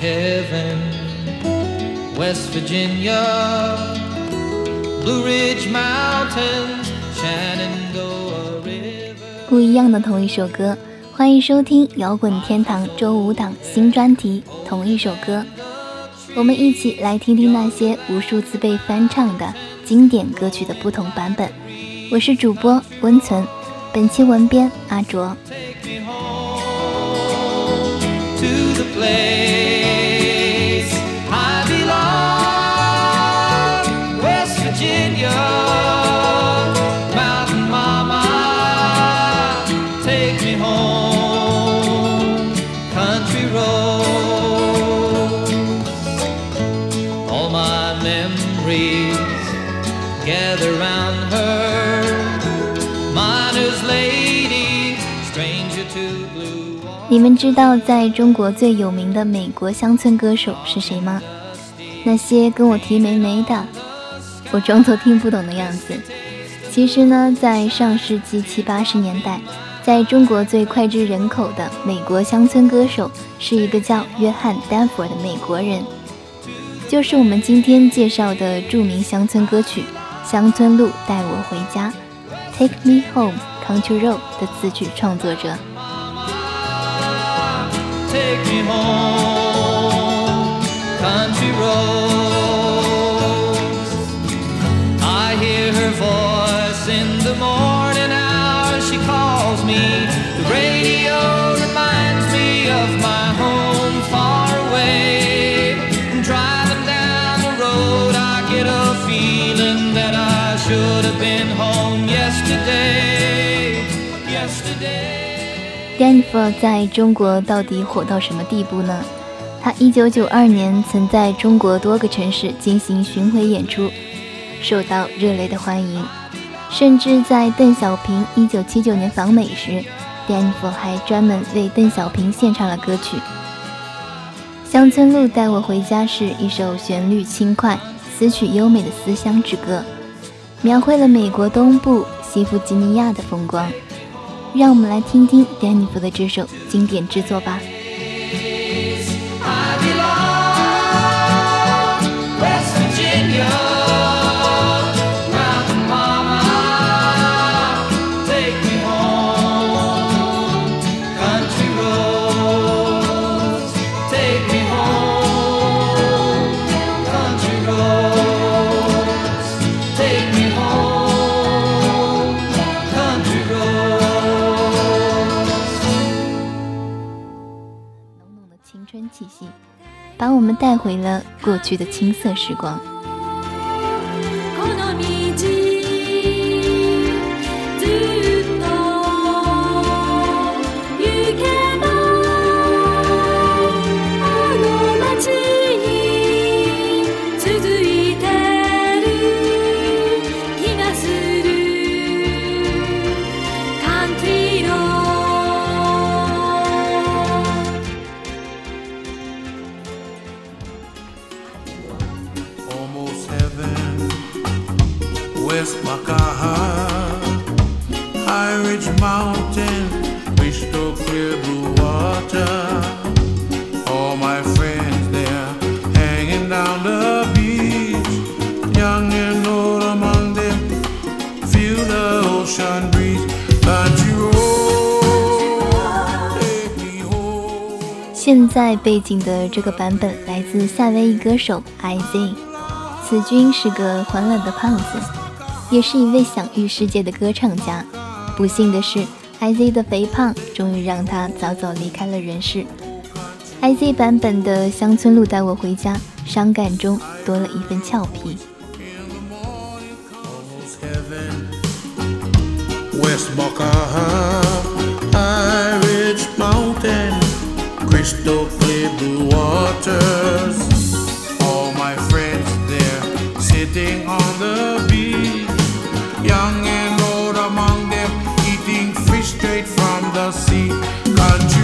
heaven, West Virginia, Blue Ridge Mountains, Shenandoah River. 不一样的同一首歌，欢迎收听摇滚天堂周五档新专题《同一首歌》，我们一起来听听那些无数次被翻唱的经典歌曲的不同版本。我是主播温存，本期文编阿卓。Take me home to the place 你们知道在中国最有名的美国乡村歌手是谁吗？那些跟我提梅梅的，我装作听不懂的样子。其实呢，在上世纪七八十年代，在中国最脍炙人口的美国乡村歌手是一个叫约翰·丹佛的美国人，就是我们今天介绍的著名乡村歌曲《乡村路带我回家》（Take Me Home, Country Road） 的词曲创作者。Take me home, country roads. I hear her voice in the morning hours. She calls me. The radio Danfer 在中国到底火到什么地步呢？他1992年曾在中国多个城市进行巡回演出，受到热烈的欢迎。甚至在邓小平1979年访美时，Danfer 还专门为邓小平献唱了歌曲。《乡村路带我回家》是一首旋律轻快、词曲优美的思乡之歌，描绘了美国东部西弗吉尼亚的风光。让我们来听听丹尼弗的这首经典之作吧。把我们带回了过去的青涩时光。West Makaha, High Ridge Mountain, crystal clear blue water. All my friends there hanging down the beach, young and old among them, feel the ocean breeze. Country road, take me home. 现在背景的这个版本来自夏威夷歌手 IZ，此君是个欢乐的胖子，也是一位享誉世界的歌唱家。不幸的是，IZ 的肥胖终于让他早早离开了人世。IZ 版本的《乡村路带我回家》，伤感中多了一份俏皮。almost heaven. West Makaha, High Ridge Mountain, crystal clear blue waters. All my friends there sitting on the beach, young and old among them, eating fish straight from the sea. Country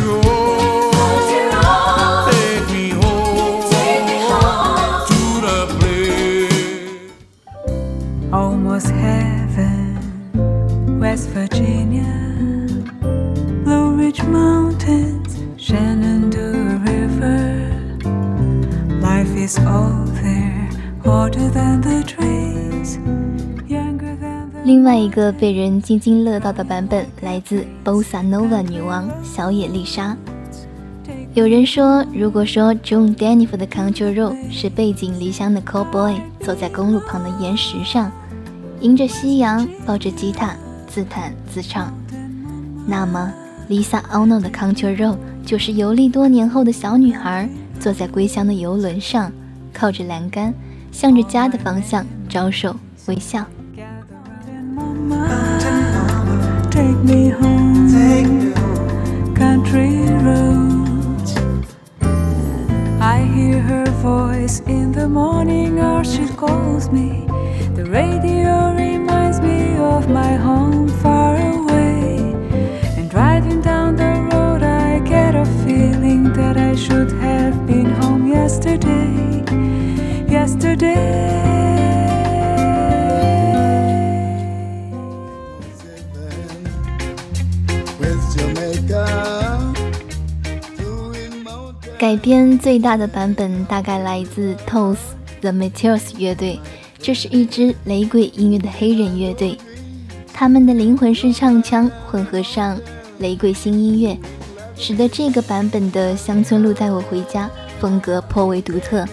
Almost heaven, West Virginia, Blue Ridge Mountains, Shenandoah River. Life is all there, hotter than the trees. 另外一个被人津津乐道的版本来自 Bossa Nova 女王小野丽莎。有人说，如果说 John Denver 的 Country Road 是背井离乡的 Cowboy 坐在公路旁的岩石上，迎着夕阳，抱着吉他自弹自唱，那么 Lisa Ono 的 Country Road 就是游历多年后的小女孩坐在归乡的游轮上，靠着栏杆，向着家的方向招手微笑。Mama, take me home. Country roads. I hear her voice in the morning, or she calls me. The radio reminds me of my home far away. And driving down the road, I get a feeling that I should have been home yesterday. Yesterday. 改编最大的版本大概来自 Toes The Meteors 乐队，这是一支雷鬼音乐的黑人乐队，他们的灵魂式唱腔混合上雷鬼新音乐，使得这个版本的《乡村路带我回家》风格颇为独特。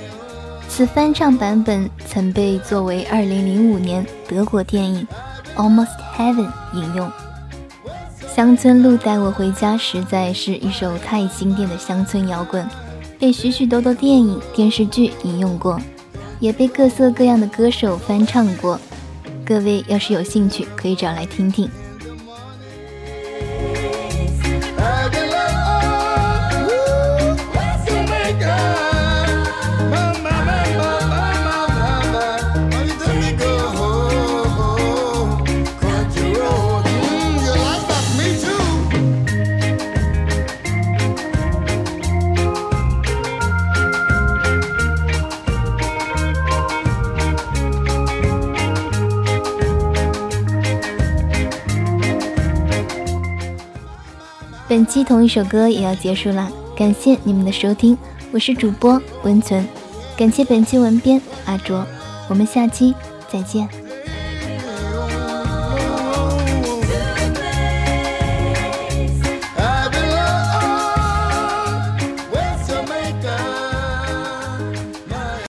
此翻唱版本曾被作为2005年德国电影《Almost Heaven》引用。《乡村路带我回家》实在是一首太经典的乡村摇滚，被许许多多电影、电视剧引用过，也被各色各样的歌手翻唱过。各位要是有兴趣，可以找来听听。本期同一首歌也要结束了，感谢你们的收听，我是主播温存，感谢本期文编阿卓，我们下期再见。